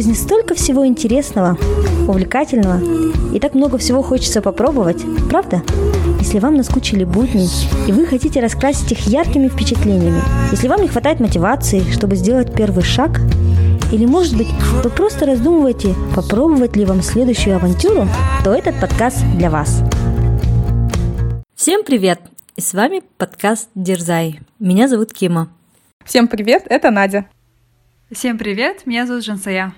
жизни столько всего интересного, увлекательного, и так много всего хочется попробовать, правда? Если вам наскучили будни, и вы хотите раскрасить их яркими впечатлениями, если вам не хватает мотивации, чтобы сделать первый шаг, или, может быть, вы просто раздумываете, попробовать ли вам следующую авантюру, то этот подкаст для вас. Всем привет! И с вами подкаст «Дерзай». Меня зовут Кима. Всем привет, это Надя. Всем привет, меня зовут Жансая.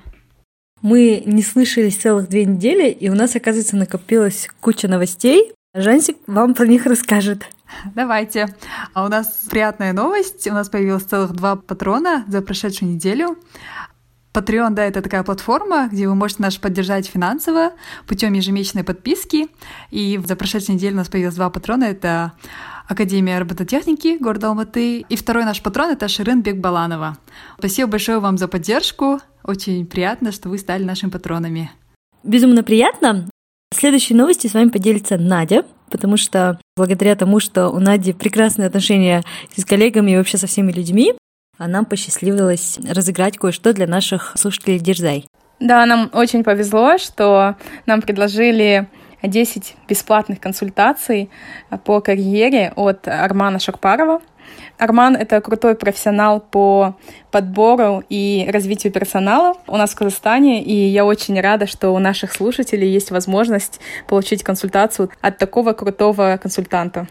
Мы не слышались целых две недели, и у нас, оказывается, накопилась куча новостей. Жансик вам про них расскажет. Давайте. А у нас приятная новость. У нас появилось целых два патрона за прошедшую неделю. Patreon, да, это такая платформа, где вы можете нас поддержать финансово путем ежемесячной подписки. И за прошедшую неделю у нас появилось два патрона. Это Академия робототехники города Алматы. И второй наш патрон — это Ширин Бекбаланова. Спасибо большое вам за поддержку. Очень приятно, что вы стали нашими патронами. Безумно приятно. В следующей новости с вами поделится Надя, потому что благодаря тому, что у Нади прекрасные отношения с коллегами и вообще со всеми людьми, нам посчастливилось разыграть кое-что для наших слушателей Дерзай. Да, нам очень повезло, что нам предложили 10 бесплатных консультаций по карьере от Армана Шакпарова. Арман — это крутой профессионал по подбору и развитию персонала у нас в Казахстане, и я очень рада, что у наших слушателей есть возможность получить консультацию от такого крутого консультанта.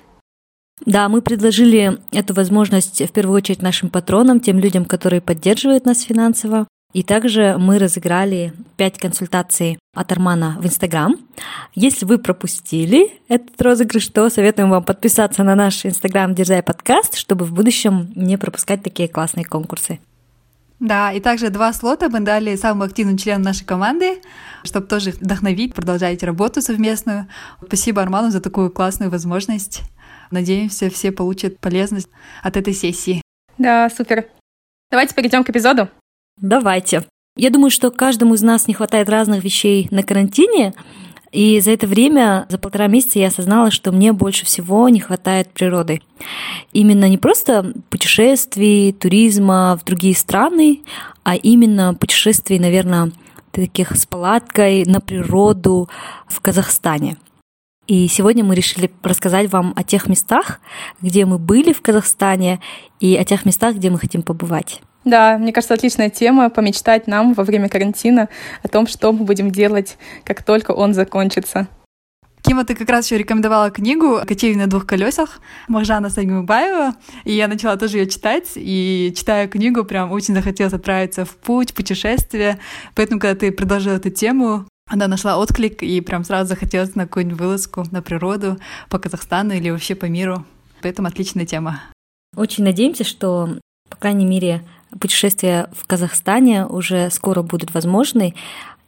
Да, мы предложили эту возможность в первую очередь нашим патронам, тем людям, которые поддерживают нас финансово. И также мы разыграли 5 консультаций от Армана в Инстаграм. Если вы пропустили этот розыгрыш, то советуем вам подписаться на наш Инстаграм Дерзай подкаст, чтобы в будущем не пропускать такие классные конкурсы. Да, и также два слота мы дали самым активным членам нашей команды, чтобы тоже вдохновить, продолжать работу совместную. Спасибо Арману за такую классную возможность. Надеемся, все получат полезность от этой сессии. Да, супер. Давайте перейдем к эпизоду. Давайте. Я думаю, что каждому из нас не хватает разных вещей на карантине, и за это время, за полтора месяца я осознала, что мне больше всего не хватает природы. Именно не просто путешествий, туризма в другие страны, а именно путешествий, наверное, таких с палаткой на природу в Казахстане. И сегодня мы решили рассказать вам о тех местах, где мы были в Казахстане, и о тех местах, где мы хотим побывать. Да, мне кажется, отличная тема помечтать нам во время карантина о том, что мы будем делать, как только он закончится. Кима, ты как раз еще рекомендовала книгу «Кочевье на двух колесах» Махжана Сагимбаева, и я начала тоже ее читать, и читая книгу, прям очень захотелось отправиться в путь, путешествие, поэтому, когда ты предложила эту тему, она нашла отклик, и прям сразу захотелось на какую-нибудь вылазку на природу по Казахстану или вообще по миру. Поэтому отличная тема. Очень надеемся, что, по крайней мере, путешествия в Казахстане уже скоро будут возможны,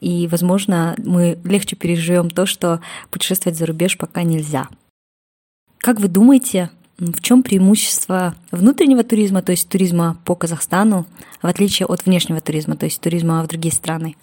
и, возможно, мы легче переживем то, что путешествовать за рубеж пока нельзя. Как вы думаете, в чем преимущество внутреннего туризма, то есть туризма по Казахстану, в отличие от внешнего туризма, то есть туризма в другие страны?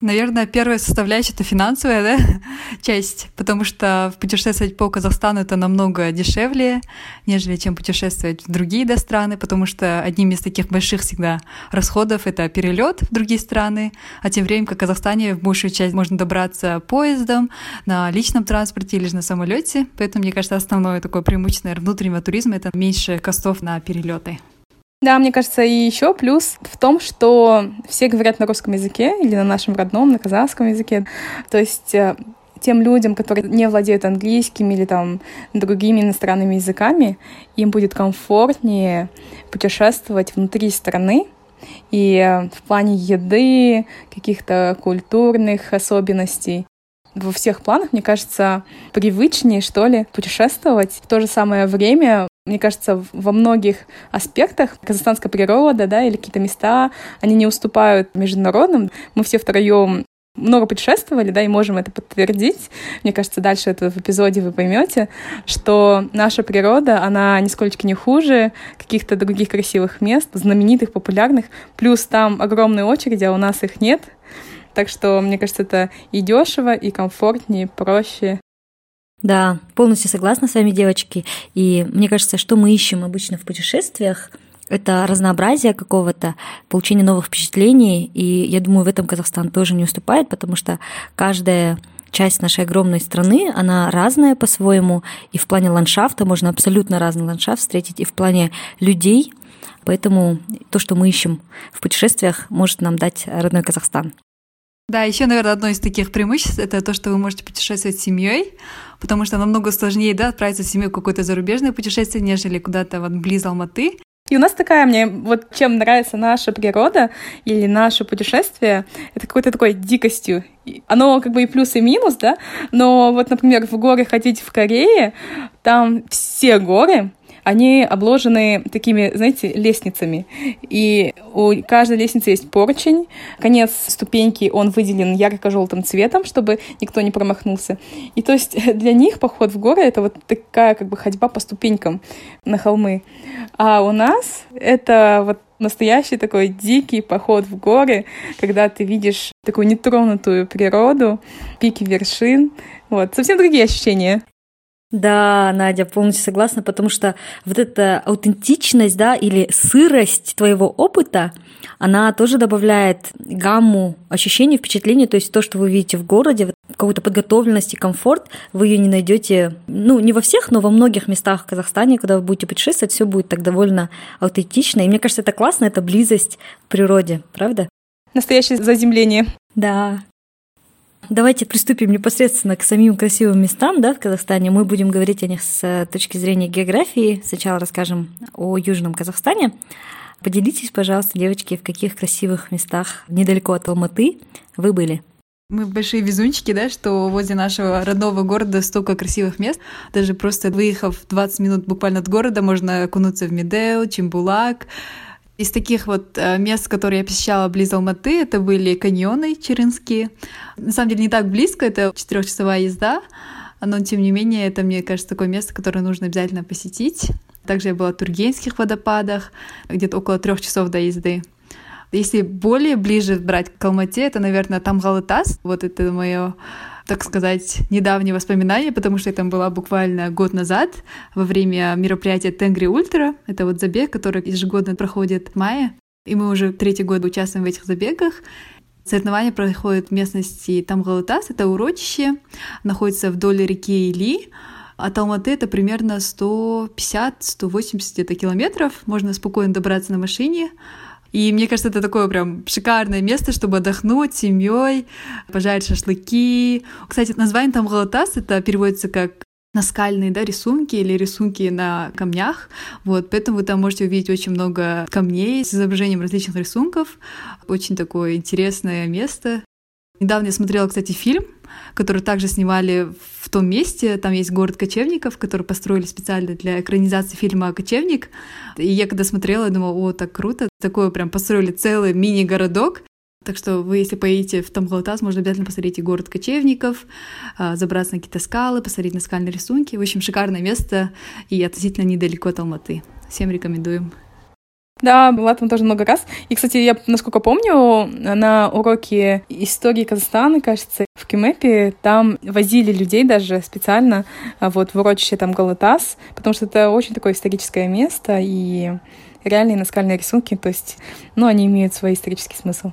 Наверное, первая составляющая — это финансовая да, часть, потому что путешествовать по Казахстану — это намного дешевле, нежели чем путешествовать в другие да, страны, потому что одним из таких больших всегда расходов — это перелет в другие страны, а тем временем, как в Казахстане, в большую часть можно добраться поездом, на личном транспорте или же на самолете, поэтому, мне кажется, основное такое преимущество внутреннего туризма — это меньше костов на перелеты. Да, мне кажется, и еще плюс в том, что все говорят на русском языке или на нашем родном, на казахском языке. То есть э, тем людям, которые не владеют английским или там другими иностранными языками, им будет комфортнее путешествовать внутри страны, и э, в плане еды, каких-то культурных особенностей во всех планах, мне кажется, привычнее, что ли, путешествовать. В то же самое время мне кажется, во многих аспектах казахстанская природа, да, или какие-то места, они не уступают международным. Мы все втроем много путешествовали, да, и можем это подтвердить. Мне кажется, дальше это в эпизоде вы поймете, что наша природа, она нисколько не хуже каких-то других красивых мест, знаменитых, популярных. Плюс там огромные очереди, а у нас их нет. Так что, мне кажется, это и дешево, и комфортнее, проще. Да, полностью согласна с вами, девочки. И мне кажется, что мы ищем обычно в путешествиях, это разнообразие какого-то, получение новых впечатлений. И я думаю, в этом Казахстан тоже не уступает, потому что каждая часть нашей огромной страны, она разная по-своему, и в плане ландшафта можно абсолютно разный ландшафт встретить, и в плане людей, поэтому то, что мы ищем в путешествиях, может нам дать родной Казахстан. Да, еще, наверное, одно из таких преимуществ это то, что вы можете путешествовать с семьей, потому что намного сложнее, да, отправиться с семьей в какое-то зарубежное путешествие, нежели куда-то вот близ Алматы. И у нас такая мне, вот чем нравится наша природа или наше путешествие, это какой-то такой дикостью. Оно как бы и плюс, и минус, да, но вот, например, в горы ходить в Корее, там все горы, они обложены такими, знаете, лестницами. И у каждой лестницы есть поручень. Конец ступеньки, он выделен ярко-желтым цветом, чтобы никто не промахнулся. И то есть для них поход в горы — это вот такая как бы ходьба по ступенькам на холмы. А у нас это вот настоящий такой дикий поход в горы, когда ты видишь такую нетронутую природу, пики вершин. Вот, совсем другие ощущения. Да, Надя, полностью согласна, потому что вот эта аутентичность, да, или сырость твоего опыта, она тоже добавляет гамму ощущений, впечатлений, то есть то, что вы видите в городе, какую-то подготовленность и комфорт, вы ее не найдете, ну, не во всех, но во многих местах в Казахстане, когда вы будете путешествовать, все будет так довольно аутентично. И мне кажется, это классно, это близость к природе, правда? Настоящее заземление. Да, Давайте приступим непосредственно к самим красивым местам да, в Казахстане. Мы будем говорить о них с точки зрения географии. Сначала расскажем о Южном Казахстане. Поделитесь, пожалуйста, девочки, в каких красивых местах недалеко от Алматы вы были? Мы большие везунчики, да, что возле нашего родного города столько красивых мест. Даже просто выехав 20 минут буквально от города, можно окунуться в Медео, Чембулак, из таких вот э, мест, которые я посещала близ Алматы, это были каньоны черынские. На самом деле не так близко, это четырехчасовая езда, но тем не менее это, мне кажется, такое место, которое нужно обязательно посетить. Также я была в Тургенских водопадах, где-то около трех часов до езды. Если более ближе брать к Алмате, это, наверное, Тамгалытас. Вот это мое так сказать, недавние воспоминания, потому что я там была буквально год назад во время мероприятия Тенгри Ультра. Это вот забег, который ежегодно проходит в мае. И мы уже третий год участвуем в этих забегах. Соревнования проходят в местности Тамгалутас, это урочище, находится вдоль реки Или. От Алматы это примерно 150-180 где-то километров. Можно спокойно добраться на машине. И мне кажется, это такое прям шикарное место, чтобы отдохнуть с семьей, пожарить шашлыки. Кстати, название там Галатас, это переводится как наскальные да, рисунки или рисунки на камнях. Вот, поэтому вы там можете увидеть очень много камней с изображением различных рисунков. Очень такое интересное место. Недавно я смотрела, кстати, фильм, который также снимали в том месте. Там есть город кочевников, который построили специально для экранизации фильма «Кочевник». И я когда смотрела, я думала, о, так круто. Такое прям построили целый мини-городок. Так что вы, если поедете в Тамгалатас, можно обязательно посмотреть и город кочевников, а, забраться на какие-то скалы, посмотреть на скальные рисунки. В общем, шикарное место и относительно недалеко от Алматы. Всем рекомендуем. Да, была там тоже много раз. И, кстати, я, насколько помню, на уроке истории Казахстана, кажется, в Кемепе, там возили людей даже специально вот в урочище там Галатас, потому что это очень такое историческое место, и реальные наскальные рисунки, то есть, ну, они имеют свой исторический смысл.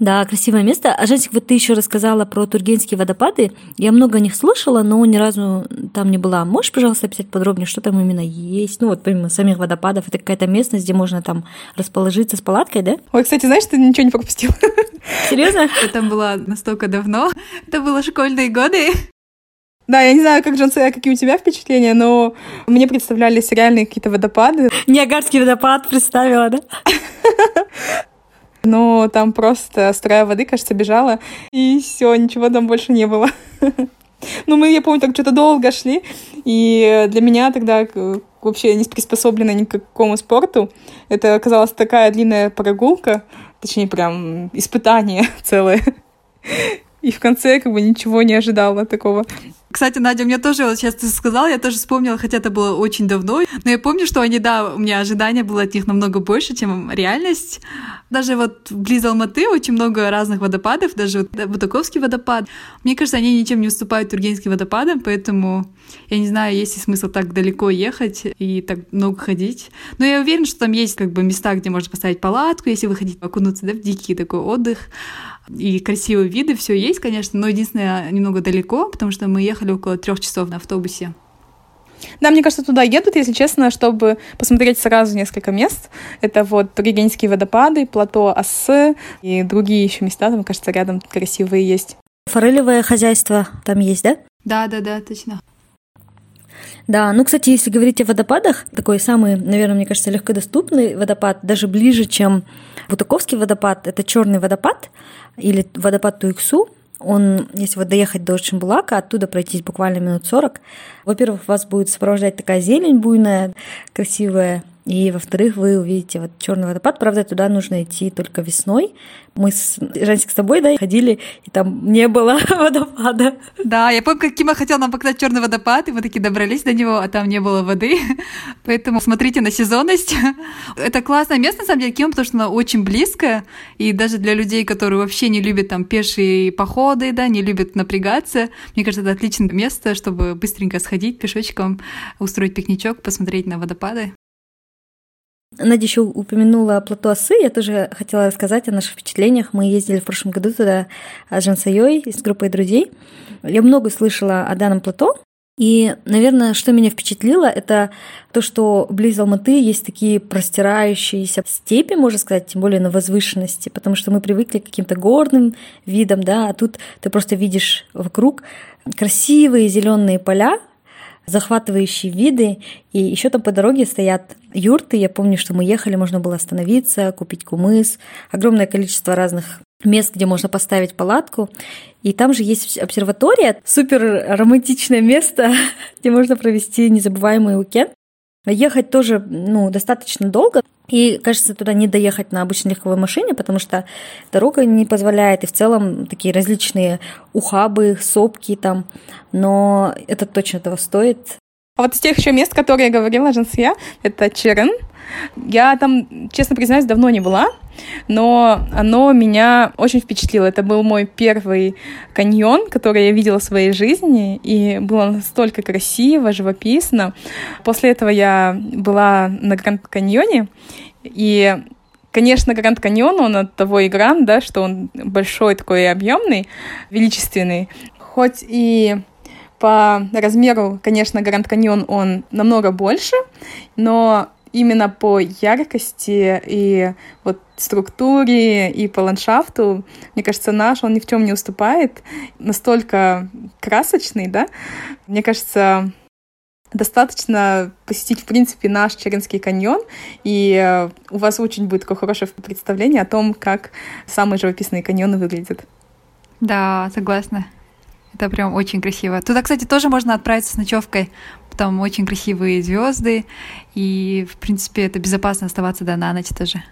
Да, красивое место. А, Жансик, вот ты еще рассказала про Тургенские водопады. Я много о них слышала, но ни разу там не была. Можешь, пожалуйста, описать подробнее, что там именно есть? Ну, вот помимо самих водопадов, это какая-то местность, где можно там расположиться с палаткой, да? Ой, кстати, знаешь, ты ничего не пропустила. Серьезно? Это было настолько давно. Это было школьные годы. Да, я не знаю, как Джонсе, какие у тебя впечатления, но мне представлялись реальные какие-то водопады. Ниагарский водопад представила, да? Но там просто струя воды, кажется, бежала, и все, ничего там больше не было. Ну, мы, я помню, так что-то долго шли, и для меня тогда вообще не приспособлена ни к какому спорту. Это оказалась такая длинная прогулка, точнее, прям испытание целое. И в конце как бы ничего не ожидала такого. Кстати, Надя, мне тоже, вот сейчас ты сказала, я тоже вспомнила, хотя это было очень давно, но я помню, что они, да, у меня ожидания было от них намного больше, чем реальность. Даже вот близ Алматы очень много разных водопадов, даже вот Бутаковский водопад. Мне кажется, они ничем не уступают Тургенским водопадам, поэтому я не знаю, есть ли смысл так далеко ехать и так много ходить. Но я уверена, что там есть как бы места, где можно поставить палатку, если вы хотите окунуться да, в дикий такой отдых. И красивые виды, все есть, конечно, но единственное, немного далеко, потому что мы ехали около трех часов на автобусе. Да, мне кажется, туда едут, если честно, чтобы посмотреть сразу несколько мест. Это вот Тургеневские водопады, плато Ассы и другие еще места, там, кажется, рядом красивые есть. Форелевое хозяйство там есть, да? Да, да, да, точно. Да, ну, кстати, если говорить о водопадах, такой самый, наверное, мне кажется, легкодоступный водопад, даже ближе, чем Бутаковский водопад, это черный водопад или водопад Туиксу. Он, если вот доехать до Шимбулака, оттуда пройтись буквально минут 40, во-первых, вас будет сопровождать такая зелень буйная, красивая, и, во-вторых, вы увидите вот черный водопад. Правда, туда нужно идти только весной. Мы с Жансик с тобой, да, ходили, и там не было водопада. Да, я помню, как Кима хотел нам показать черный водопад, и мы таки добрались до него, а там не было воды. Поэтому смотрите на сезонность. Это классное место, на самом деле, Кима, потому что оно очень близко, и даже для людей, которые вообще не любят там пешие походы, да, не любят напрягаться, мне кажется, это отличное место, чтобы быстренько сходить пешочком, устроить пикничок, посмотреть на водопады. Надя еще упомянула плато Осы. Я тоже хотела рассказать о наших впечатлениях. Мы ездили в прошлом году туда с Жансайой, с группой друзей. Я много слышала о данном плато. И, наверное, что меня впечатлило, это то, что близ Алматы есть такие простирающиеся степи, можно сказать, тем более на возвышенности, потому что мы привыкли к каким-то горным видам, да, а тут ты просто видишь вокруг красивые зеленые поля, захватывающие виды. И еще там по дороге стоят юрты. Я помню, что мы ехали, можно было остановиться, купить кумыс. Огромное количество разных мест, где можно поставить палатку. И там же есть обсерватория, супер романтичное место, где можно провести незабываемый уикенд. Ехать тоже ну, достаточно долго, и, кажется, туда не доехать на обычной легковой машине, потому что дорога не позволяет, и в целом такие различные ухабы, сопки там, но это точно того стоит. А вот из тех еще мест, которые я говорила, Жансия, это Черен. Я там, честно признаюсь, давно не была, но оно меня очень впечатлило. Это был мой первый каньон, который я видела в своей жизни, и было настолько красиво, живописно. После этого я была на Гранд Каньоне, и Конечно, Гранд Каньон, он от того и гранд, да, что он большой такой и объемный, величественный. Хоть и по размеру, конечно, Гранд Каньон он намного больше, но именно по яркости и вот структуре и по ландшафту, мне кажется, наш, он ни в чем не уступает. Настолько красочный, да? Мне кажется, достаточно посетить, в принципе, наш Черенский каньон, и у вас очень будет такое хорошее представление о том, как самые живописные каньоны выглядят. Да, согласна. Это прям очень красиво. Туда, кстати, тоже можно отправиться с ночевкой. Там очень красивые звезды, и, в принципе, это безопасно оставаться до на ночь тоже.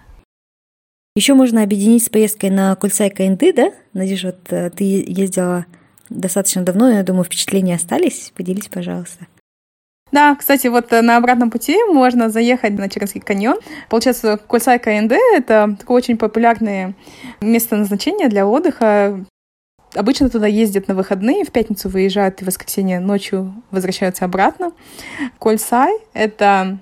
Еще можно объединить с поездкой на Кульсай КНД, да? Надеюсь, вот э, ты ездила достаточно давно, я думаю, впечатления остались. Поделись, пожалуйста. Да, кстати, вот э, на обратном пути можно заехать на Чернский каньон. Получается, Кульсай КНД — это такое очень популярное место назначения для отдыха. Обычно туда ездят на выходные, в пятницу выезжают и в воскресенье ночью возвращаются обратно. Кольсай — это,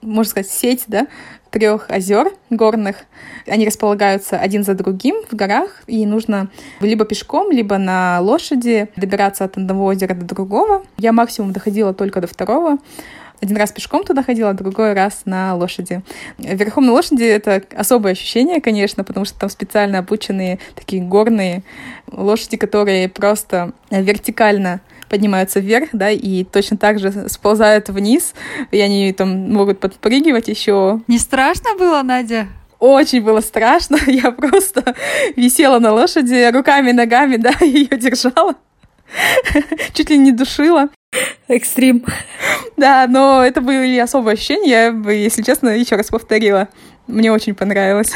можно сказать, сеть, да, трех озер горных. Они располагаются один за другим в горах, и нужно либо пешком, либо на лошади добираться от одного озера до другого. Я максимум доходила только до второго. Один раз пешком туда ходила, другой раз на лошади. Верхом на лошади — это особое ощущение, конечно, потому что там специально обученные такие горные лошади, которые просто вертикально поднимаются вверх, да, и точно так же сползают вниз, и они там могут подпрыгивать еще. Не страшно было, Надя? Очень было страшно. Я просто висела на лошади руками, ногами, да, ее держала. Чуть ли не душила. Экстрим. Да, но это были особые ощущения. Я бы, если честно, еще раз повторила. Мне очень понравилось.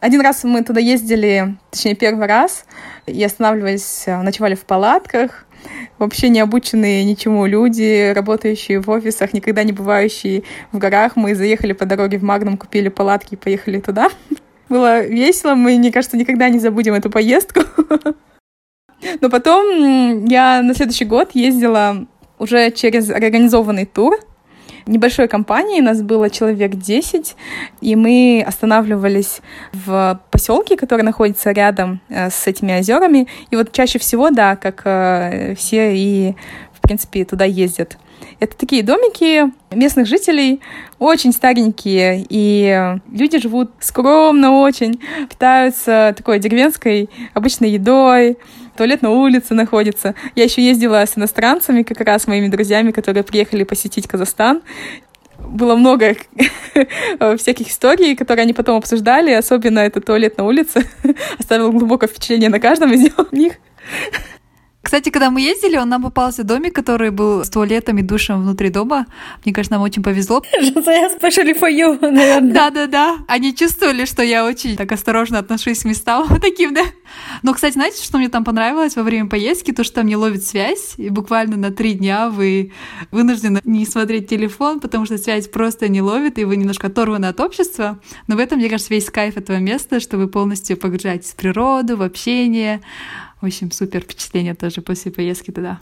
Один раз мы туда ездили, точнее, первый раз, и останавливались, ночевали в палатках, вообще не обученные ничему люди, работающие в офисах, никогда не бывающие в горах. Мы заехали по дороге в Магнум, купили палатки и поехали туда. Было весело, мы, мне кажется, никогда не забудем эту поездку. Но потом я на следующий год ездила уже через организованный тур небольшой компании, нас было человек 10, и мы останавливались в поселке, который находится рядом э, с этими озерами. И вот чаще всего, да, как э, все и, в принципе, туда ездят. Это такие домики местных жителей, очень старенькие, и люди живут скромно очень, питаются такой деревенской обычной едой, туалет на улице находится. Я еще ездила с иностранцами, как раз моими друзьями, которые приехали посетить Казахстан. Было много всяких историй, которые они потом обсуждали, особенно этот туалет на улице оставил глубокое впечатление на каждом из них. Кстати, когда мы ездили, он нам попался домик, который был с туалетом и душем внутри дома. Мне кажется, нам очень повезло. Especially for you, наверное. Да-да-да. Они чувствовали, что я очень так осторожно отношусь к местам таким, да. Но, кстати, знаете, что мне там понравилось во время поездки? То, что там не ловит связь, и буквально на три дня вы вынуждены не смотреть телефон, потому что связь просто не ловит, и вы немножко оторваны от общества. Но в этом, мне кажется, весь кайф этого места, что вы полностью погружаетесь в природу, в общение, в общем, супер впечатление тоже после поездки туда.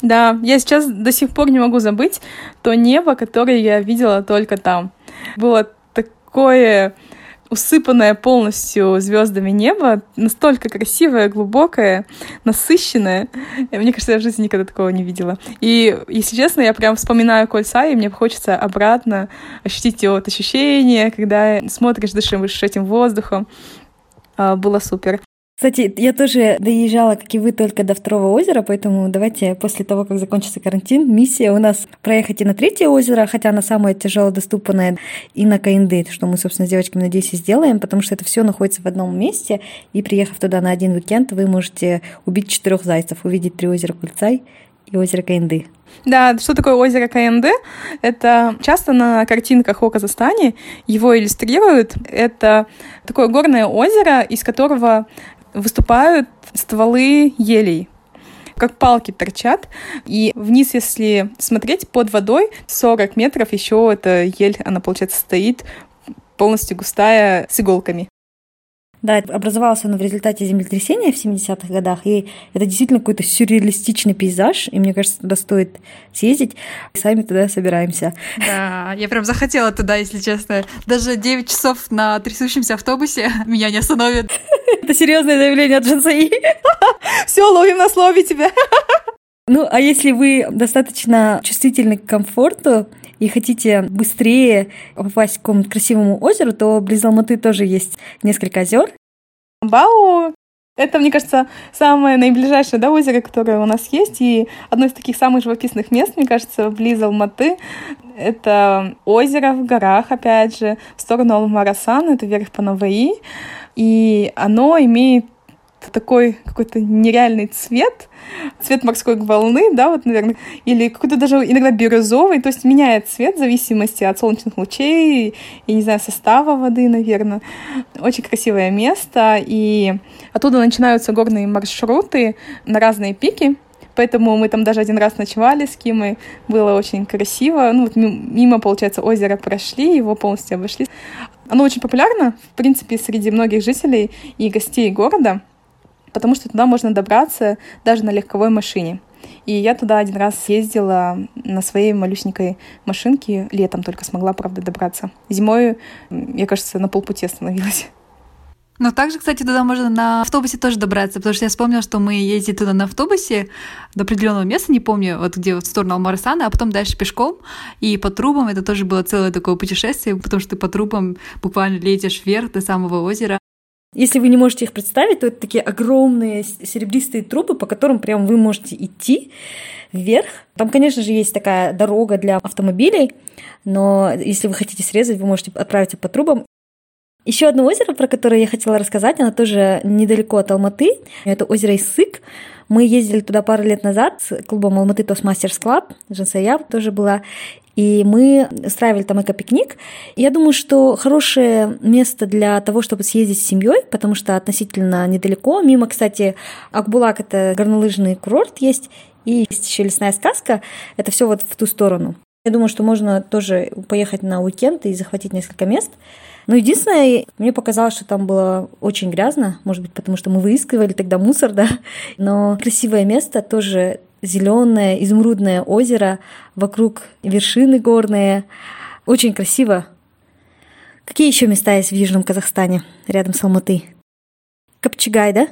Да, я сейчас до сих пор не могу забыть то небо, которое я видела только там. Было такое усыпанное полностью звездами небо, настолько красивое, глубокое, насыщенное. Мне кажется, я в жизни никогда такого не видела. И, если честно, я прям вспоминаю кольца, и мне хочется обратно ощутить его вот ощущение, когда смотришь, дышишь этим воздухом. А, было супер. Кстати, я тоже доезжала, как и вы, только до второго озера, поэтому давайте после того, как закончится карантин, миссия у нас проехать и на третье озеро, хотя оно самое тяжело доступное, и на Каинды, что мы, собственно, с девочками, надеюсь, и сделаем, потому что это все находится в одном месте, и приехав туда на один уикенд, вы можете убить четырех зайцев, увидеть три озера Кульцай и озеро Каинды. Да, что такое озеро КНД? Это часто на картинках о Казахстане его иллюстрируют. Это такое горное озеро, из которого выступают стволы елей как палки торчат. И вниз, если смотреть под водой, 40 метров еще эта ель, она, получается, стоит полностью густая с иголками. Да, образовался он в результате землетрясения в 70-х годах, и это действительно какой-то сюрреалистичный пейзаж, и мне кажется, туда стоит съездить. И сами туда собираемся. Да, я прям захотела туда, если честно. Даже 9 часов на трясущемся автобусе меня не остановит. Это серьезное заявление от Джансаи. Все, ловим на слове тебя. Ну, а если вы достаточно чувствительны к комфорту и хотите быстрее попасть к какому-то красивому озеру, то близ Алматы тоже есть несколько озер. Бау! Это, мне кажется, самое наиближайшее да, озеро, которое у нас есть. И одно из таких самых живописных мест, мне кажется, близ Алматы. Это озеро в горах, опять же, в сторону Алмарасан, это вверх по Наваи. И оно имеет такой какой-то нереальный цвет, цвет морской волны, да, вот, наверное, или какой-то даже иногда бирюзовый, то есть меняет цвет в зависимости от солнечных лучей, и, не знаю, состава воды, наверное. Очень красивое место, и оттуда начинаются горные маршруты на разные пики, Поэтому мы там даже один раз ночевали с Кимой. Было очень красиво. Ну, вот мимо, получается, озера прошли, его полностью обошли. Оно очень популярно, в принципе, среди многих жителей и гостей города потому что туда можно добраться даже на легковой машине. И я туда один раз ездила на своей малюсенькой машинке, летом только смогла, правда, добраться. Зимой, я, кажется, на полпути остановилась. Но также, кстати, туда можно на автобусе тоже добраться, потому что я вспомнила, что мы ездили туда на автобусе до определенного места, не помню, вот где в сторону Алмарсана, а потом дальше пешком, и по трубам это тоже было целое такое путешествие, потому что ты по трубам буквально летишь вверх до самого озера. Если вы не можете их представить, то это такие огромные серебристые трубы, по которым прям вы можете идти вверх. Там, конечно же, есть такая дорога для автомобилей, но если вы хотите срезать, вы можете отправиться по трубам. Еще одно озеро, про которое я хотела рассказать, оно тоже недалеко от Алматы. Это озеро Исык. Мы ездили туда пару лет назад с клубом Алматы Toastmasters Club, Жансая тоже была. И мы устраивали там эко-пикник. Я думаю, что хорошее место для того, чтобы съездить с семьей, потому что относительно недалеко. Мимо, кстати, Акбулак — это горнолыжный курорт есть, и есть еще лесная сказка. Это все вот в ту сторону. Я думаю, что можно тоже поехать на уикенд и захватить несколько мест. Но единственное, мне показалось, что там было очень грязно, может быть, потому что мы выискивали тогда мусор, да. Но красивое место тоже зеленое, изумрудное озеро, вокруг вершины горные. Очень красиво. Какие еще места есть в Южном Казахстане, рядом с Алматы? Копчегай, да?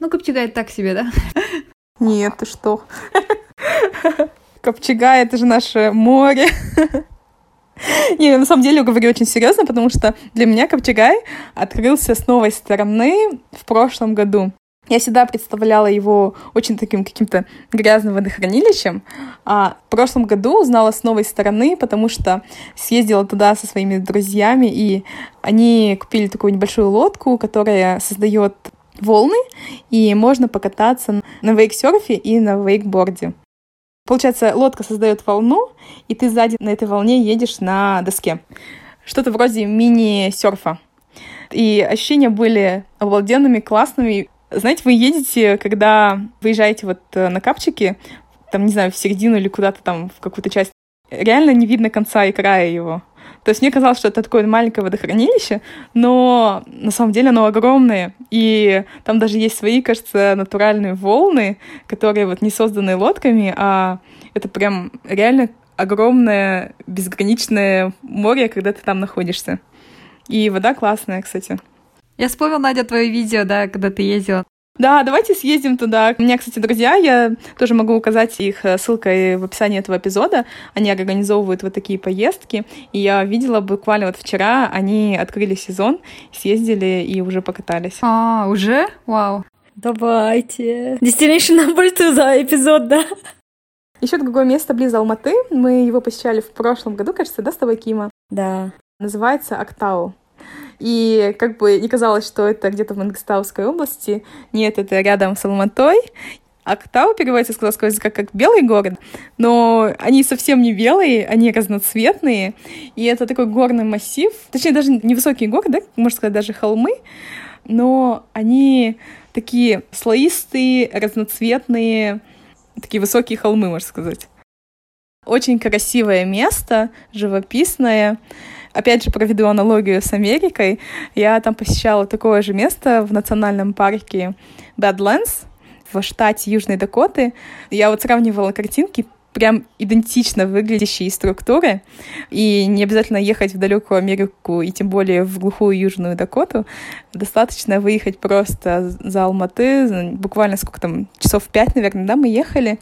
Ну, Копчегай так себе, да? Нет, ты что? Копчегай — это же наше море. Не, на самом деле я говорю очень серьезно, потому что для меня Копчегай открылся с новой стороны в прошлом году. Я всегда представляла его очень таким каким-то грязным водохранилищем, а в прошлом году узнала с новой стороны, потому что съездила туда со своими друзьями, и они купили такую небольшую лодку, которая создает волны, и можно покататься на вейксерфе и на вейкборде. Получается, лодка создает волну, и ты сзади на этой волне едешь на доске. Что-то вроде мини-серфа. И ощущения были обалденными, классными. Знаете, вы едете, когда выезжаете вот э, на капчике, там, не знаю, в середину или куда-то там, в какую-то часть, реально не видно конца и края его. То есть мне казалось, что это такое маленькое водохранилище, но на самом деле оно огромное. И там даже есть свои, кажется, натуральные волны, которые вот не созданы лодками, а это прям реально огромное безграничное море, когда ты там находишься. И вода классная, кстати. Я вспомнил, Надя, твое видео, да, когда ты ездила. Да, давайте съездим туда. У меня, кстати, друзья, я тоже могу указать их э, ссылкой в описании этого эпизода. Они организовывают вот такие поездки. И я видела буквально вот вчера, они открыли сезон, съездили и уже покатались. А, уже? Вау. Давайте. Destination number two за эпизод, да? Еще другое место близ Алматы. Мы его посещали в прошлом году, кажется, да, с тобой, Кима? Да. Называется Актау. И как бы не казалось, что это где-то в Мангостауской области. Нет, это рядом с Алматой. Актау переводится с казахского языка как «белый город», но они совсем не белые, они разноцветные, и это такой горный массив, точнее, даже невысокие горы, да, можно сказать, даже холмы, но они такие слоистые, разноцветные, такие высокие холмы, можно сказать. Очень красивое место, живописное. Опять же, проведу аналогию с Америкой. Я там посещала такое же место в национальном парке Badlands в штате Южной Дакоты. Я вот сравнивала картинки, прям идентично выглядящие структуры, и не обязательно ехать в далекую Америку, и тем более в глухую Южную Дакоту. Достаточно выехать просто за Алматы, буквально сколько там, часов пять, наверное, да, мы ехали,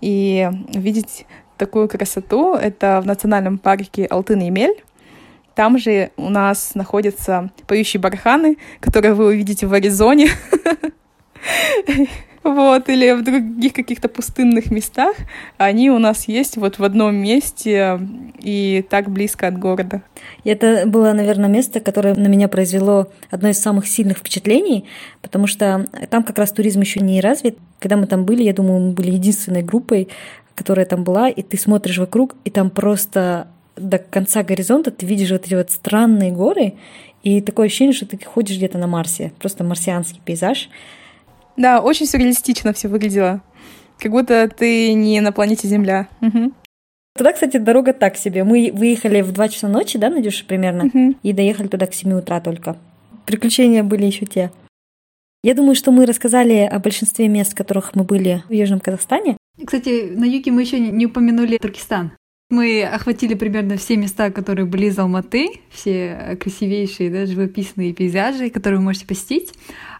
и видеть такую красоту. Это в национальном парке Алтын-Емель. Там же у нас находятся поющие барханы, которые вы увидите в Аризоне. Вот, или в других каких-то пустынных местах. Они у нас есть вот в одном месте и так близко от города. Это было, наверное, место, которое на меня произвело одно из самых сильных впечатлений, потому что там как раз туризм еще не развит. Когда мы там были, я думаю, мы были единственной группой, которая там была, и ты смотришь вокруг, и там просто до конца горизонта ты видишь вот эти вот странные горы, и такое ощущение, что ты ходишь где-то на Марсе, просто марсианский пейзаж. Да, очень сюрреалистично все выглядело. Как будто ты не на планете Земля. Угу. Туда, кстати, дорога так себе. Мы выехали в 2 часа ночи, да, Надюша, примерно? Угу. И доехали туда к 7 утра только. Приключения были еще те. Я думаю, что мы рассказали о большинстве мест, в которых мы были в Южном Казахстане. Кстати, на юге мы еще не упомянули Туркестан. Мы охватили примерно все места, которые были из Алматы, все красивейшие, да, живописные пейзажи, которые вы можете посетить.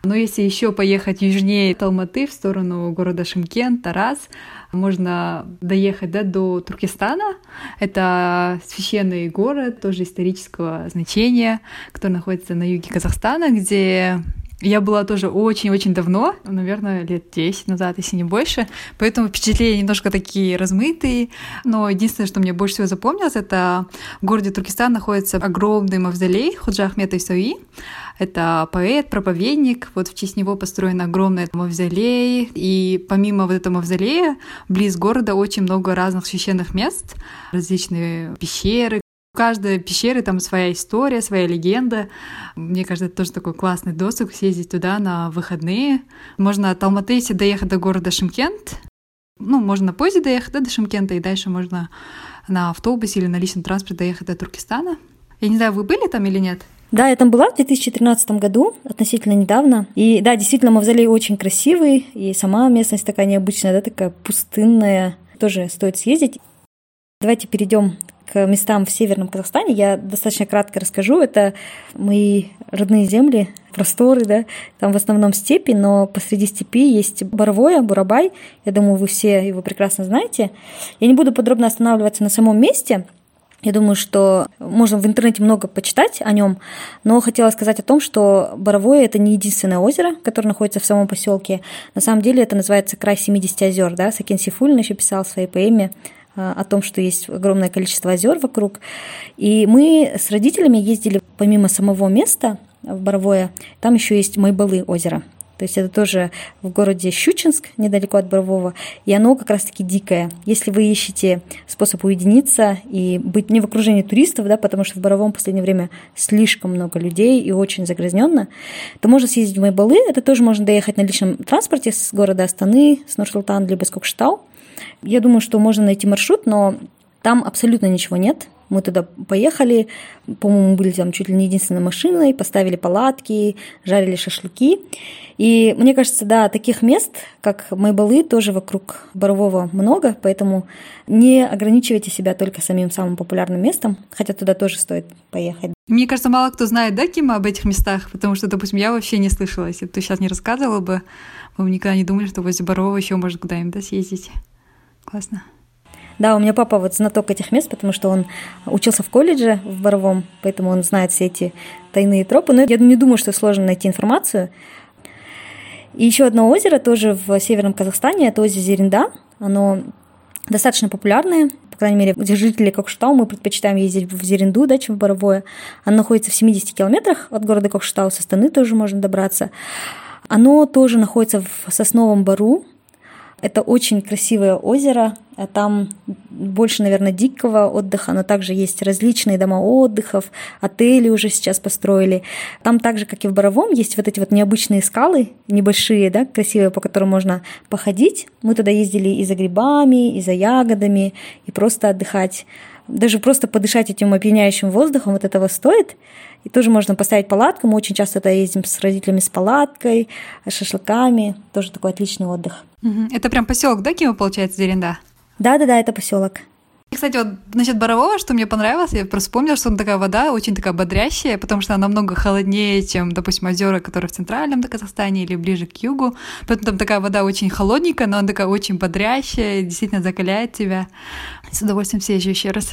Но если еще поехать южнее Алматы в сторону города Шимкент, Тарас, можно доехать да, до Туркестана. Это священный город, тоже исторического значения, который находится на юге Казахстана, где Я была тоже очень-очень давно, наверное, лет 10 назад, если не больше, поэтому впечатления немножко такие размытые, но единственное, что мне больше всего запомнилось, это в городе Туркестан находится огромный мавзолей Худжа Ахмета Исауи. Это поэт, проповедник, вот в честь него построен огромный мавзолей, и помимо вот этого мавзолея, близ города очень много разных священных мест, различные пещеры, у каждой пещеры там своя история, своя легенда. Мне кажется, это тоже такой классный досуг съездить туда на выходные. Можно от Алматы, если доехать до города Шимкент, ну, можно на поезде доехать да, до Шимкента, и дальше можно на автобусе или на личном транспорте доехать до Туркестана. Я не знаю, вы были там или нет? Да, я там была в 2013 году, относительно недавно. И да, действительно, мавзолей очень красивый, и сама местность такая необычная, да, такая пустынная. Тоже стоит съездить. Давайте перейдем к местам в Северном Казахстане. Я достаточно кратко расскажу. Это мои родные земли, просторы, да, там в основном степи, но посреди степи есть Боровое, Бурабай. Я думаю, вы все его прекрасно знаете. Я не буду подробно останавливаться на самом месте, я думаю, что можно в интернете много почитать о нем, но хотела сказать о том, что Боровое это не единственное озеро, которое находится в самом поселке. На самом деле это называется край 70 озер, да. Сакен Сифулин еще писал в своей поэме о том, что есть огромное количество озер вокруг. И мы с родителями ездили помимо самого места в Боровое, там еще есть Майбалы озеро. То есть это тоже в городе Щучинск, недалеко от Борового, и оно как раз-таки дикое. Если вы ищете способ уединиться и быть не в окружении туристов, да, потому что в Боровом в последнее время слишком много людей и очень загрязненно, то можно съездить в Майбалы. Это тоже можно доехать на личном транспорте с города Астаны, с Нур-Султан, либо с Кокштау. Я думаю, что можно найти маршрут, но там абсолютно ничего нет. Мы туда поехали, по-моему, были там чуть ли не единственной машиной, поставили палатки, жарили шашлыки. И мне кажется, да, таких мест, как Майбалы, тоже вокруг Борового много, поэтому не ограничивайте себя только самим самым популярным местом, хотя туда тоже стоит поехать. Мне кажется, мало кто знает, да, Кима, об этих местах, потому что, допустим, я вообще не слышала. Если бы ты сейчас не рассказывала бы, мы бы никогда не думали, что возле Борового еще можно куда-нибудь да, съездить. Классно. Да, у меня папа вот знаток этих мест, потому что он учился в колледже в Боровом, поэтому он знает все эти тайные тропы. Но я не думаю, что сложно найти информацию. И еще одно озеро тоже в северном Казахстане, это озеро Зеренда. Оно достаточно популярное, по крайней мере, где жители Кокштау, мы предпочитаем ездить в Зеренду, да, чем в Боровое. Оно находится в 70 километрах от города Кокштау, со Станы тоже можно добраться. Оно тоже находится в Сосновом Бару, это очень красивое озеро, там больше, наверное, дикого отдыха, но также есть различные дома отдыхов, отели уже сейчас построили. Там также, как и в Боровом, есть вот эти вот необычные скалы, небольшие, да, красивые, по которым можно походить. Мы туда ездили и за грибами, и за ягодами, и просто отдыхать. Даже просто подышать этим опьяняющим воздухом вот этого стоит. И тоже можно поставить палатку. Мы очень часто туда ездим с родителями с палаткой, с шашлыками. Тоже такой отличный отдых. Это прям поселок, да, Кима, получается, Деренда? Да, да, да, это поселок. Кстати, вот насчет Борового, что мне понравилось, я просто вспомнила, что он такая вода очень такая бодрящая, потому что она намного холоднее, чем, допустим, озера, которые в центральном Казахстане или ближе к югу. Поэтому там такая вода очень холодненькая, но она такая очень бодрящая, действительно закаляет тебя. С удовольствием съезжу еще раз.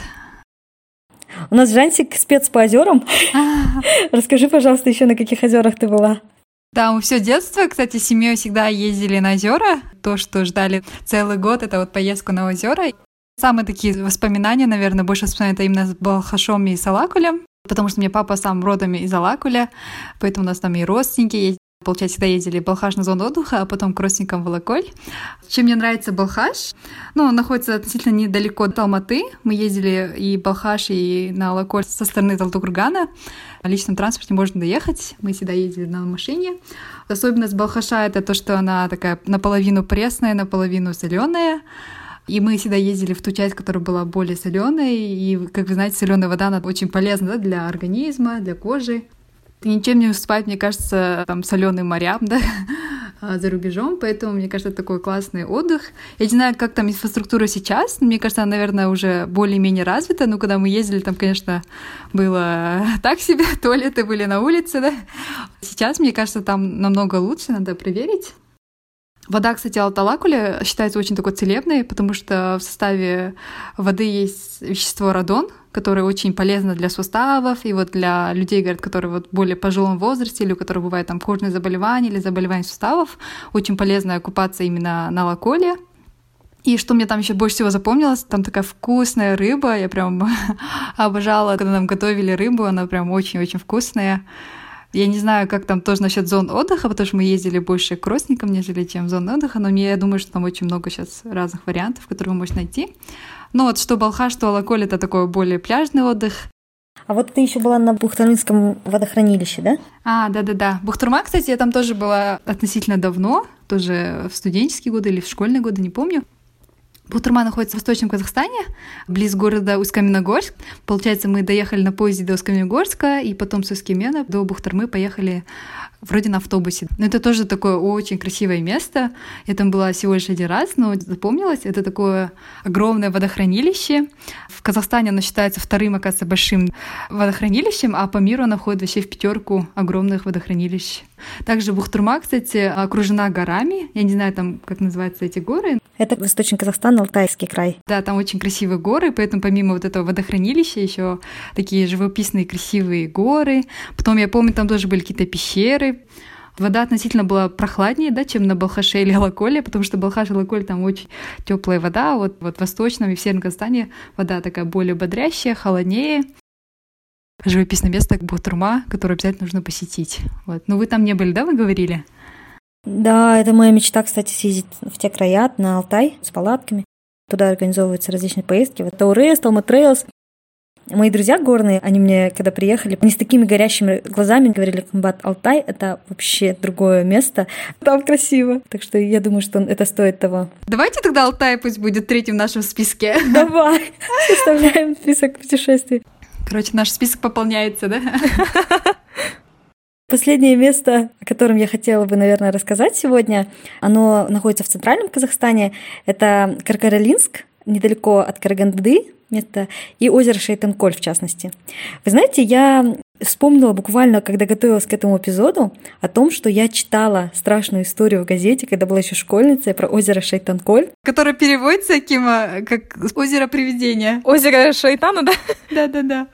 У нас Жансик спец по озерам. Расскажи, пожалуйста, еще на каких озерах ты была? Да, мы все детство, кстати, с семьей всегда ездили на озера. То, что ждали целый год, это вот поездку на озера. Самые такие воспоминания, наверное, больше вспоминаю это именно с Балхашом и Салакулем, потому что мне папа сам родом из Алакуля, поэтому у нас там и родственники есть. Получается, всегда ездили Балхаш на зону отдыха, а потом к родственникам в Волоколь. Чем мне нравится Балхаш? Ну, он находится относительно недалеко от Алматы. Мы ездили и Балхаш, и на Волоколь со стороны Талтукургана. На личном транспорте можно доехать. Мы всегда ездили на машине. Особенность Балхаша — это то, что она такая наполовину пресная, наполовину соленая. И мы всегда ездили в ту часть, которая была более соленой. И, как вы знаете, соленая вода, она очень полезна да, для организма, для кожи ничем не уступает, мне кажется, там соленым морям, да, а, за рубежом, поэтому, мне кажется, такой классный отдых. Я не знаю, как там инфраструктура сейчас, мне кажется, она, наверное, уже более-менее развита, но когда мы ездили, там, конечно, было так себе, туалеты были на улице, да. Сейчас, мне кажется, там намного лучше, надо проверить. Вода, кстати, Алталакуля считается очень такой целебной, потому что в составе воды есть вещество радон — которая очень полезна для суставов и вот для людей, говорят, которые вот более пожилом возрасте или у которых бывает там кожные заболевания или заболевания суставов. Очень полезно купаться именно на лаколе. И что мне там еще больше всего запомнилось, там такая вкусная рыба, я прям обожала, когда нам готовили рыбу, она прям очень-очень вкусная. Я не знаю, как там тоже насчет зон отдыха, потому что мы ездили больше к родственникам, нежели чем зон отдыха, но мне, я думаю, что там очень много сейчас разных вариантов, которые вы можете найти. Ну вот что Балха, что Алаколь — это такой более пляжный отдых. А вот ты еще была на Бухтарминском водохранилище, да? А, да-да-да. Бухтурма, кстати, я там тоже была относительно давно, тоже в студенческие годы или в школьные годы, не помню. Бутурма находится в Восточном Казахстане, близ города Усть-Каменогорск. Получается, мы доехали на поезде до Усть-Каменогорска, и потом с Усть-Камена до Бухтармы поехали вроде на автобусе. Но это тоже такое очень красивое место. Я там была всего лишь один раз, но запомнилось. Это такое огромное водохранилище. В Казахстане оно считается вторым, оказывается, большим водохранилищем, а по миру оно входит вообще в пятерку огромных водохранилищ. Также Бухтурма, кстати, окружена горами. Я не знаю, там, как называются эти горы. Это Восточный Казахстан, Алтайский край. Да, там очень красивые горы, поэтому помимо вот этого водохранилища еще такие живописные красивые горы. Потом я помню, там тоже были какие-то пещеры. Вода относительно была прохладнее, да, чем на Балхаше или Алаколе, потому что Балхаш и Алаколь там очень теплая вода, вот, вот в Восточном и в Северном Казахстане вода такая более бодрящая, холоднее. Живописное место Бутурма, которое обязательно нужно посетить. Вот. Но вы там не были, да, вы говорили? Да, это моя мечта, кстати, съездить в те края, на Алтай с палатками. Туда организовываются различные поездки. Вот Таурес, Талма. Мои друзья горные, они мне, когда приехали, они с такими горящими глазами говорили, комбат Алтай — это вообще другое место. Там красиво. Так что я думаю, что это стоит того. Давайте тогда Алтай пусть будет третьим в нашем списке. Давай, составляем список путешествий. Короче, наш список пополняется, да? Последнее место, о котором я хотела бы, наверное, рассказать сегодня, оно находится в центральном Казахстане. Это Каркаралинск, недалеко от Караганды, место, и озеро Шейтанколь, в частности. Вы знаете, я вспомнила буквально, когда готовилась к этому эпизоду, о том, что я читала страшную историю в газете, когда была еще школьницей, про озеро Шейтанколь. Которое переводится, Кима, как озеро привидения. Озеро Шейтана, да? Да-да-да.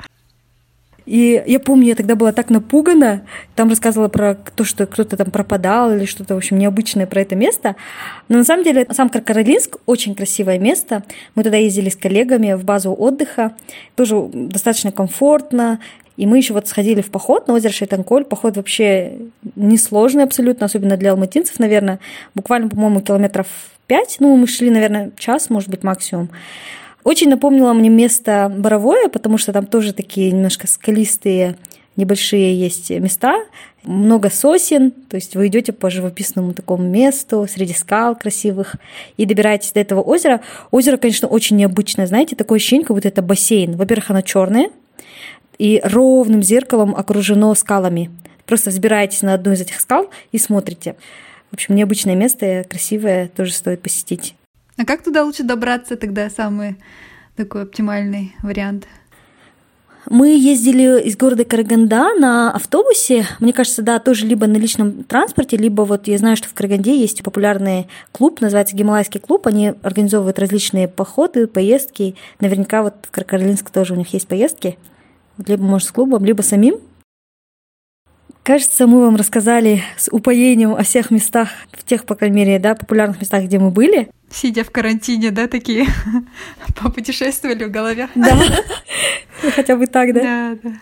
И я помню, я тогда была так напугана. Там рассказывала про то, что кто-то там пропадал или что-то, в общем, необычное про это место. Но на самом деле сам Каролинск очень красивое место. Мы туда ездили с коллегами в базу отдыха. Тоже достаточно комфортно. И мы еще вот сходили в поход на озеро Шейтанколь. Поход вообще несложный абсолютно, особенно для алматинцев, наверное. Буквально, по-моему, километров пять. Ну, мы шли, наверное, час, может быть, максимум. Очень напомнило мне место Боровое, потому что там тоже такие немножко скалистые небольшие есть места, много сосен, то есть вы идете по живописному такому месту среди скал красивых и добираетесь до этого озера. Озеро, конечно, очень необычное, знаете, такое ощущение, как будто это бассейн. Во-первых, оно черное и ровным зеркалом окружено скалами. Просто взбираетесь на одну из этих скал и смотрите. В общем, необычное место, красивое, тоже стоит посетить. А как туда лучше добраться тогда, самый такой оптимальный вариант? Мы ездили из города Караганда на автобусе. Мне кажется, да, тоже либо на личном транспорте, либо вот я знаю, что в Караганде есть популярный клуб, называется Гималайский клуб. Они организовывают различные походы, поездки. Наверняка вот в Каролинск тоже у них есть поездки. Либо, может, с клубом, либо самим. Кажется, мы вам рассказали с упоением о всех местах, в тех, по крайней мере, да, популярных местах, где мы были. Сидя в карантине, да, такие попутешествовали в голове. Да, хотя бы так, да? Да, да.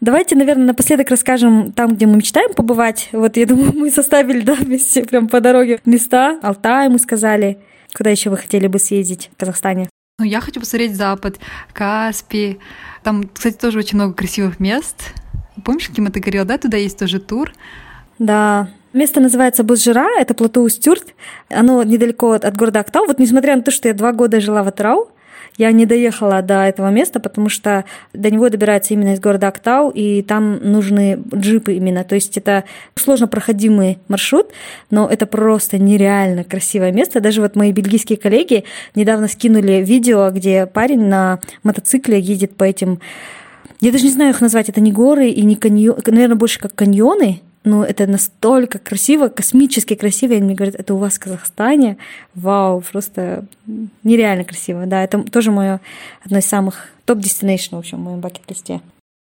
Давайте, наверное, напоследок расскажем там, где мы мечтаем побывать. Вот я думаю, мы составили, да, вместе прям по дороге места. Алтай мы сказали. Куда еще вы хотели бы съездить в Казахстане? Ну, я хочу посмотреть Запад, Каспий. Там, кстати, тоже очень много красивых мест. Помнишь, Кима, ты говорила, да, туда есть тоже тур? Да, Место называется Бузжира, это плато Устюрт. Оно недалеко от, от города Актау. Вот несмотря на то, что я два года жила в Атырау, я не доехала до этого места, потому что до него добираются именно из города Актау, и там нужны джипы именно. То есть это сложно проходимый маршрут, но это просто нереально красивое место. Даже вот мои бельгийские коллеги недавно скинули видео, где парень на мотоцикле едет по этим я даже не знаю их назвать, это не горы и не каньоны, наверное, больше как каньоны, ну, это настолько красиво, космически красиво. И мне говорят, это у вас в Казахстане. Вау, просто нереально красиво. Да, это тоже мое одно из самых top destination, в общем, в моем bucket list е.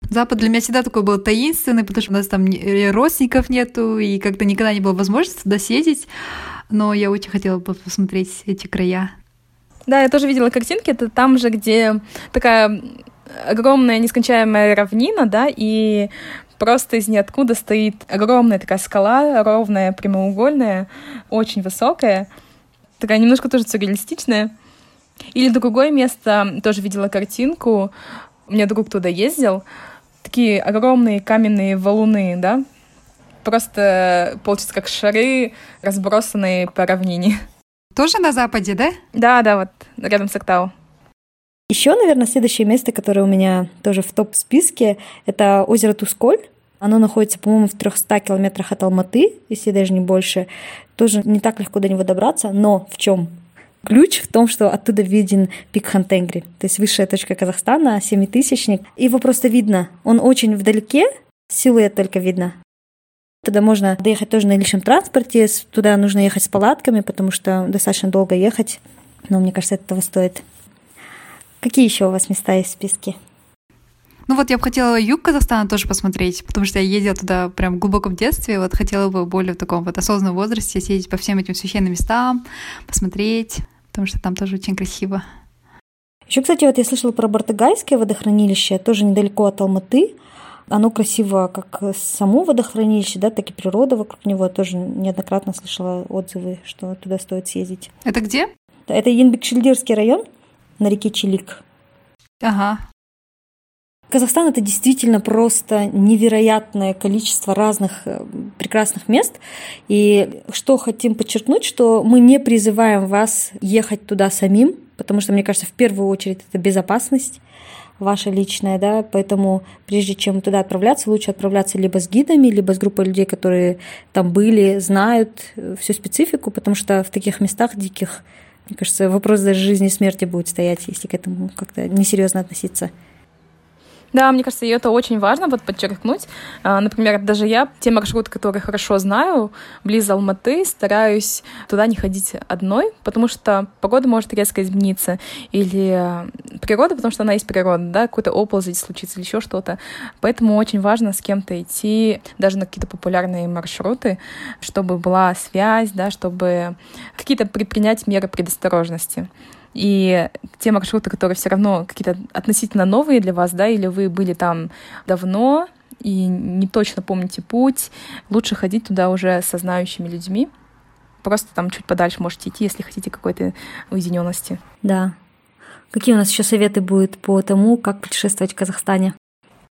Запад для меня всегда такой был таинственный, потому что у нас там родственников нету, и как-то никогда не было возможности туда съездить. Но я очень хотела бы посмотреть эти края. Да, я тоже видела картинки. Это там же, где такая огромная нескончаемая равнина, да, и просто из ниоткуда стоит огромная такая скала, ровная, прямоугольная, очень высокая, такая немножко тоже сюрреалистичная. Или другое место, тоже видела картинку, у меня друг туда ездил, такие огромные каменные валуны, да, просто получится как шары, разбросанные по равнине. Тоже на западе, да? Да, да, вот рядом с Актау. Еще, наверное, следующее место, которое у меня тоже в топ-списке, это озеро Тусколь. Оно находится, по-моему, в 300 километрах от Алматы, если даже не больше. Тоже не так легко до него добраться, но в чем Ключ в том, что оттуда виден пик Хантенгри, то есть высшая точка Казахстана, семитысячник. Его просто видно. Он очень вдалеке, силуэт только видно. Туда можно доехать тоже на личном транспорте, туда нужно ехать с палатками, потому что достаточно долго ехать, но мне кажется, это того стоит. Какие еще у вас места есть в списке? Ну вот я бы хотела юг Казахстана тоже посмотреть, потому что я ездила туда прям в глубоком детстве, вот хотела бы более в таком вот осознанном возрасте съездить по всем этим священным местам, посмотреть, потому что там тоже очень красиво. Еще, кстати, вот я слышала про Бартыгайское водохранилище, тоже недалеко от Алматы. Оно красиво как само водохранилище, да, так и природа вокруг него. Тоже неоднократно слышала отзывы, что туда стоит съездить. Это где? Это Янбекшильдирский район на реке Чилик. Ага. Казахстан это действительно просто невероятное количество разных э, прекрасных мест. И что хотим подчеркнуть, что мы не призываем вас ехать туда самим, потому что, мне кажется, в первую очередь это безопасность ваша личная, да, поэтому прежде чем туда отправляться, лучше отправляться либо с гидами, либо с группой людей, которые там были, знают э, всю специфику, потому что в таких местах диких, мне кажется, вопрос даже жизни и смерти будет стоять, если к этому как-то несерьезно относиться. Да, мне кажется, и это очень важно вот подчеркнуть. А, например, даже я те маршруты, которые хорошо знаю, близ Алматы, стараюсь туда не ходить одной, потому что погода может резко измениться. Или природа, потому что она есть природа, да, какой-то оползень случится или еще что-то. Поэтому очень важно с кем-то идти, даже на какие-то популярные маршруты, чтобы была связь, да, чтобы какие-то предпринять меры предосторожности. И те маршруты, которые все равно какие-то относительно новые для вас, да, или вы были там давно и не точно помните путь, лучше ходить туда уже со знающими людьми. Просто там чуть подальше можете идти, если хотите какой-то уединенности. Да. Какие у нас еще советы будут по тому, как путешествовать в Казахстане?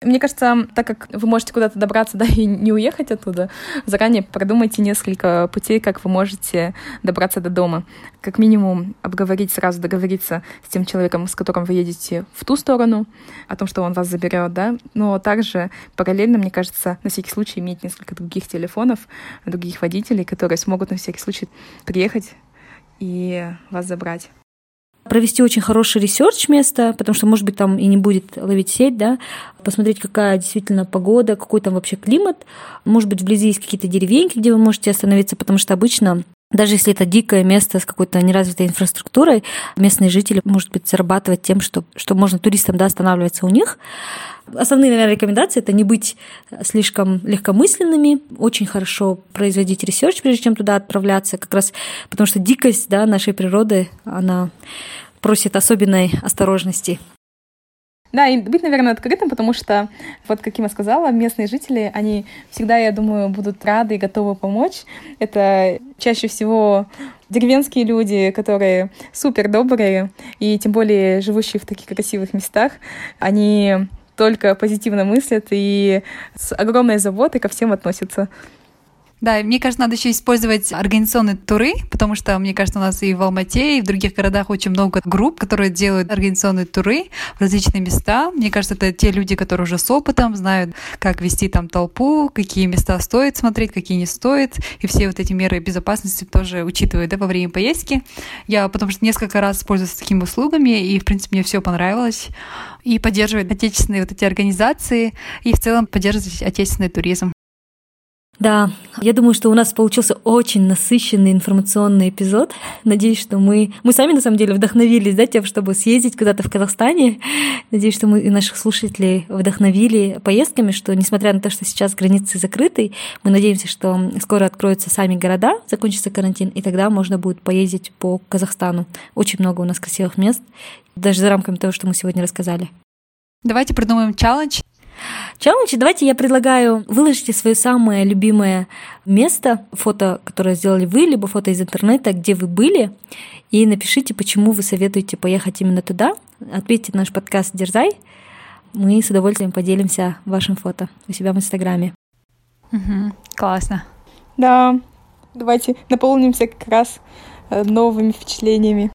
Мне кажется, так как вы можете куда-то добраться, да, и не уехать оттуда, заранее продумайте несколько путей, как вы можете добраться до дома. Как минимум обговорить сразу, договориться с тем человеком, с которым вы едете в ту сторону, о том, что он вас заберет, да. Но также параллельно, мне кажется, на всякий случай иметь несколько других телефонов, других водителей, которые смогут на всякий случай приехать и вас забрать провести очень хороший research места, потому что, может быть, там и не будет ловить сеть, да, посмотреть, какая действительно погода, какой там вообще климат. Может быть, вблизи есть какие-то деревеньки, где вы можете остановиться, потому что обычно даже если это дикое место с какой-то неразвитой инфраструктурой, местные жители, может быть, зарабатывать тем, что, что можно туристам да, останавливаться у них. Основные, наверное, рекомендации – это не быть слишком легкомысленными, очень хорошо производить research, прежде чем туда отправляться, как раз потому что дикость да, нашей природы, она просит особенной осторожности. Да, и быть, наверное, открытым, потому что, вот как я сказала, местные жители, они всегда, я думаю, будут рады и готовы помочь. Это чаще всего деревенские люди, которые супер добрые, и тем более живущие в таких красивых местах, они только позитивно мыслят и с огромной заботой ко всем относятся. Да, мне кажется, надо еще использовать организационные туры, потому что, мне кажется, у нас и в Алмате, и в других городах очень много групп, которые делают организационные туры в различные места. Мне кажется, это те люди, которые уже с опытом, знают, как вести там толпу, какие места стоит смотреть, какие не стоит, и все вот эти меры безопасности тоже учитывают да, во время поездки. Я потому что несколько раз пользуюсь такими услугами, и, в принципе, мне все понравилось. И поддерживать отечественные вот эти организации, и в целом поддерживать отечественный туризм. Да, я думаю, что у нас получился очень насыщенный информационный эпизод. Надеюсь, что мы, мы сами на самом деле вдохновились, да, тем, чтобы съездить куда-то в Казахстане. Надеюсь, что мы и наших слушателей вдохновили поездками, что несмотря на то, что сейчас границы закрыты, мы надеемся, что скоро откроются сами города, закончится карантин, и тогда можно будет поездить по Казахстану. Очень много у нас красивых мест, даже за рамками того, что мы сегодня рассказали. Давайте придумаем челлендж Челлендж. Давайте я предлагаю выложите свое самое любимое место, фото, которое сделали вы, либо фото из интернета, где вы были, и напишите, почему вы советуете поехать именно туда. Ответьте наш подкаст «Дерзай». Мы с удовольствием поделимся вашим фото у себя в Инстаграме. Угу, классно. Да, давайте наполнимся как раз э, новыми впечатлениями.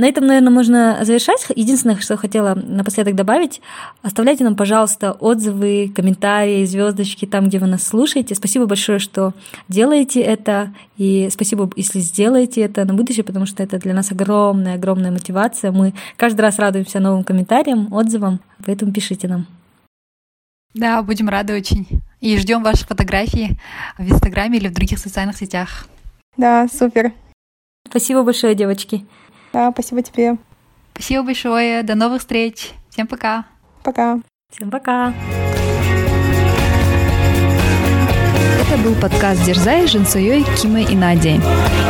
На этом, наверное, можно завершать. Единственное, что хотела напоследок добавить, оставляйте нам, пожалуйста, отзывы, комментарии, звездочки там, где вы нас слушаете. Спасибо большое, что делаете это, и спасибо, если сделаете это на будущее, потому что это для нас огромная, огромная мотивация. Мы каждый раз радуемся новым комментариям, отзывам, поэтому пишите нам. Да, будем рады очень. И ждем ваши фотографии в Инстаграме или в других социальных сетях. Да, супер. Спасибо большое, девочки. Да, спасибо тебе. Спасибо большое. До новых встреч. Всем пока. Пока. Всем пока. Это был подкаст «Дерзай» с Жансуей, Кимой и Надей.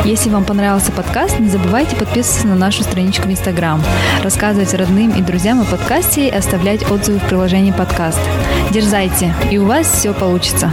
Если вам понравился подкаст, не забывайте подписываться на нашу страничку в Инстаграм, рассказывать родным и друзьям о подкасте и оставлять отзывы в приложении подкаст. Дерзайте, и у вас все получится.